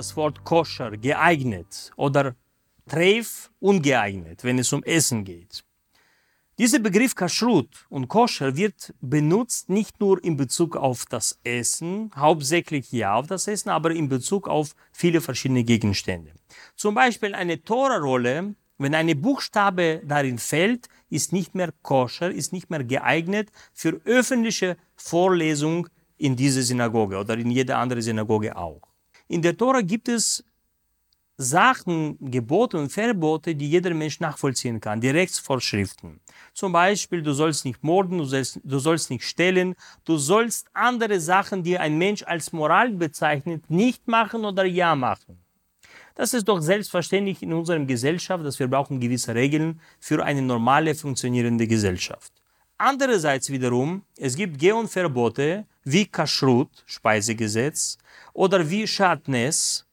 das Wort koscher, geeignet oder treif, ungeeignet, wenn es um Essen geht. Dieser Begriff Kashrut und Koscher wird benutzt nicht nur in Bezug auf das Essen, hauptsächlich ja auf das Essen, aber in Bezug auf viele verschiedene Gegenstände. Zum Beispiel eine Tora-Rolle, wenn eine Buchstabe darin fällt, ist nicht mehr koscher, ist nicht mehr geeignet für öffentliche Vorlesung in dieser Synagoge oder in jeder anderen Synagoge auch. In der Tora gibt es Sachen, Gebote und Verbote, die jeder Mensch nachvollziehen kann, die Rechtsvorschriften. Zum Beispiel, du sollst nicht morden, du sollst, du sollst nicht stellen, du sollst andere Sachen, die ein Mensch als Moral bezeichnet, nicht machen oder ja machen. Das ist doch selbstverständlich in unserer Gesellschaft, dass wir brauchen gewisse Regeln für eine normale funktionierende Gesellschaft. Andererseits wiederum, es gibt Geh- und Verbote wie Kashrut, Speisegesetz, oder wie Shatnes,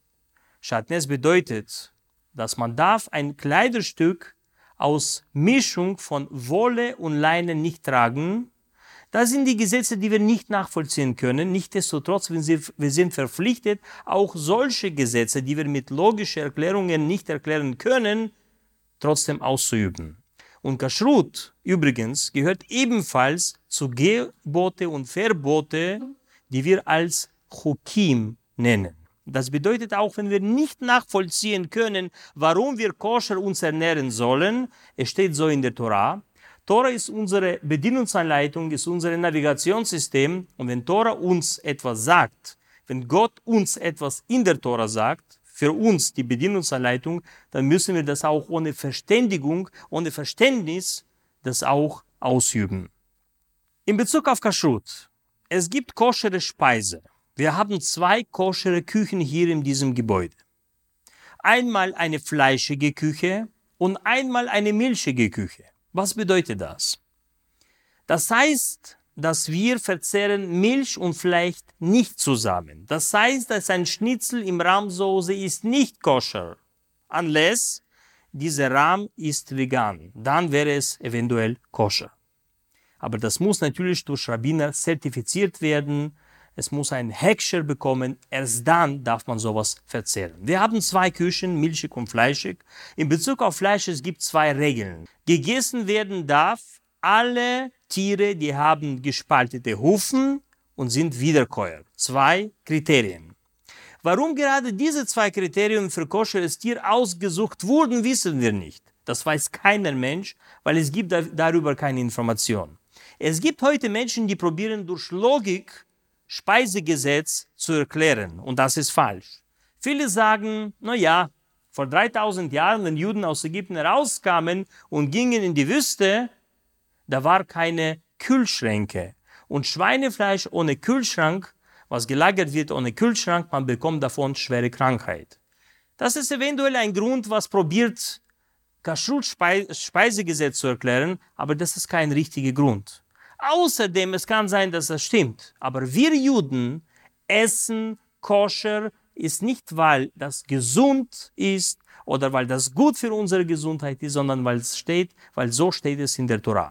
Shatnes bedeutet, dass man darf ein Kleiderstück aus Mischung von Wolle und Leine nicht tragen. Das sind die Gesetze, die wir nicht nachvollziehen können. Nichtsdestotrotz, wir sind verpflichtet, auch solche Gesetze, die wir mit logischen Erklärungen nicht erklären können, trotzdem auszuüben. Und Kashrut übrigens gehört ebenfalls zu Gebote und Verbote, die wir als Chukim nennen. Das bedeutet auch, wenn wir nicht nachvollziehen können, warum wir koscher uns ernähren sollen, es steht so in der Torah, Tora ist unsere Bedienungsanleitung, ist unser Navigationssystem und wenn Tora uns etwas sagt, wenn Gott uns etwas in der Tora sagt, für uns die Bedienungsanleitung, dann müssen wir das auch ohne Verständigung, ohne Verständnis das auch ausüben. In Bezug auf Kashrut, es gibt koschere Speise. Wir haben zwei koschere Küchen hier in diesem Gebäude. Einmal eine fleischige Küche und einmal eine milchige Küche. Was bedeutet das? Das heißt, dass wir verzehren Milch und Fleisch nicht zusammen. Das heißt, dass ein Schnitzel im Rahmsoße ist nicht koscher, unless dieser Rahm ist vegan. Dann wäre es eventuell koscher. Aber das muss natürlich durch Rabbiner zertifiziert werden es muss ein Heckscher bekommen, erst dann darf man sowas verzehren. Wir haben zwei Küchen, milchig und fleischig. In Bezug auf Fleisch, es gibt zwei Regeln. Gegessen werden darf alle Tiere, die haben gespaltete Hufen und sind Wiederkäuer. Zwei Kriterien. Warum gerade diese zwei Kriterien für koscheres Tier ausgesucht wurden, wissen wir nicht. Das weiß keiner Mensch, weil es gibt darüber keine Information. Es gibt heute Menschen, die probieren durch Logik Speisegesetz zu erklären. Und das ist falsch. Viele sagen, na ja, vor 3000 Jahren, wenn Juden aus Ägypten herauskamen und gingen in die Wüste, da war keine Kühlschränke. Und Schweinefleisch ohne Kühlschrank, was gelagert wird ohne Kühlschrank, man bekommt davon schwere Krankheit. Das ist eventuell ein Grund, was probiert, Kashrut-Speisegesetz zu erklären, aber das ist kein richtiger Grund. Außerdem, es kann sein, dass das stimmt, aber wir Juden essen koscher ist nicht, weil das gesund ist oder weil das gut für unsere Gesundheit ist, sondern weil es steht, weil so steht es in der Torah.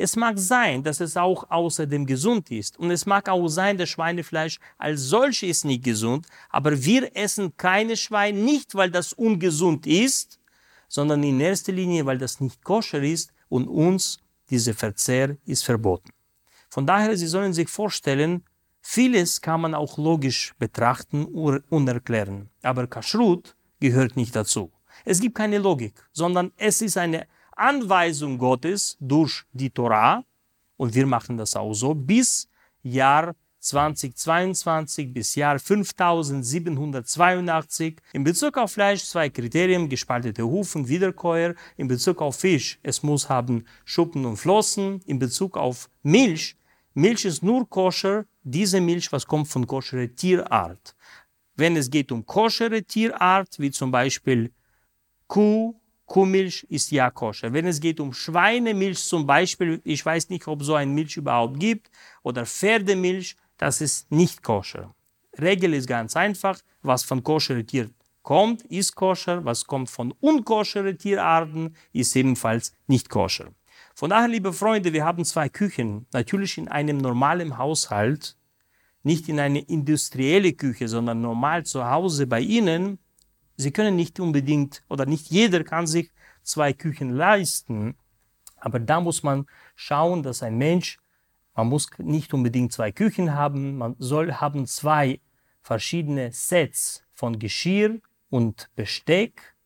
Es mag sein, dass es auch außerdem gesund ist. Und es mag auch sein, dass Schweinefleisch als solches ist nicht gesund. Aber wir essen keine Schwein nicht, weil das ungesund ist, sondern in erster Linie, weil das nicht koscher ist und uns dieser Verzehr ist verboten. Von daher, Sie sollen sich vorstellen, vieles kann man auch logisch betrachten und erklären. Aber Kashrut gehört nicht dazu. Es gibt keine Logik, sondern es ist eine Anweisung Gottes durch die Torah und wir machen das auch so bis Jahr 2022 bis Jahr 5782. In Bezug auf Fleisch zwei Kriterien, gespaltete Hufen, Wiederkäuer. In Bezug auf Fisch, es muss haben Schuppen und Flossen. In Bezug auf Milch, Milch ist nur koscher, diese Milch, was kommt von koschere Tierart. Wenn es geht um koschere Tierart, wie zum Beispiel Kuh, Kuhmilch ist ja koscher. Wenn es geht um Schweinemilch zum Beispiel, ich weiß nicht, ob so ein Milch überhaupt gibt, oder Pferdemilch, das ist nicht koscher. Regel ist ganz einfach, was von koschere Tier kommt, ist koscher, was kommt von unkoschere Tierarten, ist ebenfalls nicht koscher. Von daher, liebe Freunde, wir haben zwei Küchen. Natürlich in einem normalen Haushalt nicht in eine industrielle Küche, sondern normal zu Hause bei Ihnen, Sie können nicht unbedingt oder nicht jeder kann sich zwei Küchen leisten, aber da muss man schauen, dass ein Mensch, man muss nicht unbedingt zwei Küchen haben, man soll haben zwei verschiedene Sets von Geschirr und Besteck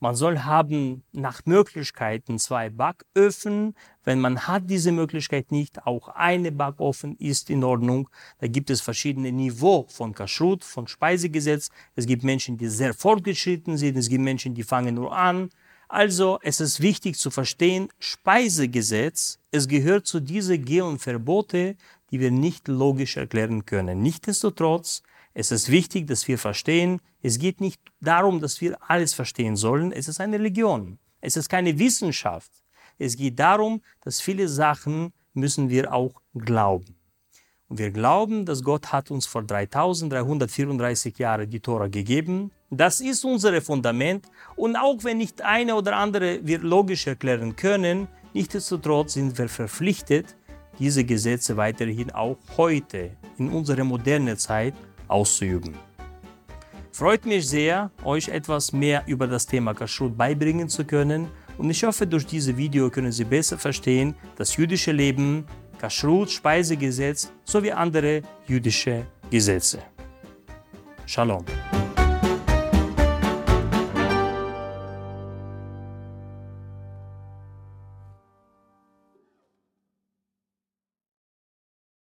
man soll haben nach Möglichkeiten zwei Backöfen. Wenn man hat diese Möglichkeit nicht, auch eine Backofen ist in Ordnung. Da gibt es verschiedene Niveau von Kashrut, von Speisegesetz. Es gibt Menschen, die sehr fortgeschritten sind. Es gibt Menschen, die fangen nur an. Also es ist wichtig zu verstehen, Speisegesetz, es gehört zu diesen Geh- und Verbote, die wir nicht logisch erklären können. Nichtsdestotrotz es ist wichtig, dass wir verstehen, es geht nicht darum, dass wir alles verstehen sollen. Es ist eine Religion. Es ist keine Wissenschaft. Es geht darum, dass viele Sachen müssen wir auch glauben. Und wir glauben, dass Gott hat uns vor 3334 Jahren die Tora gegeben. Das ist unser Fundament. Und auch wenn nicht eine oder andere wir logisch erklären können, nichtsdestotrotz sind wir verpflichtet, diese Gesetze weiterhin auch heute in unserer modernen Zeit auszuüben. Freut mich sehr, euch etwas mehr über das Thema Kashrut beibringen zu können und ich hoffe, durch dieses Video können Sie besser verstehen das jüdische Leben, Kashrut, Speisegesetz sowie andere jüdische Gesetze. Shalom.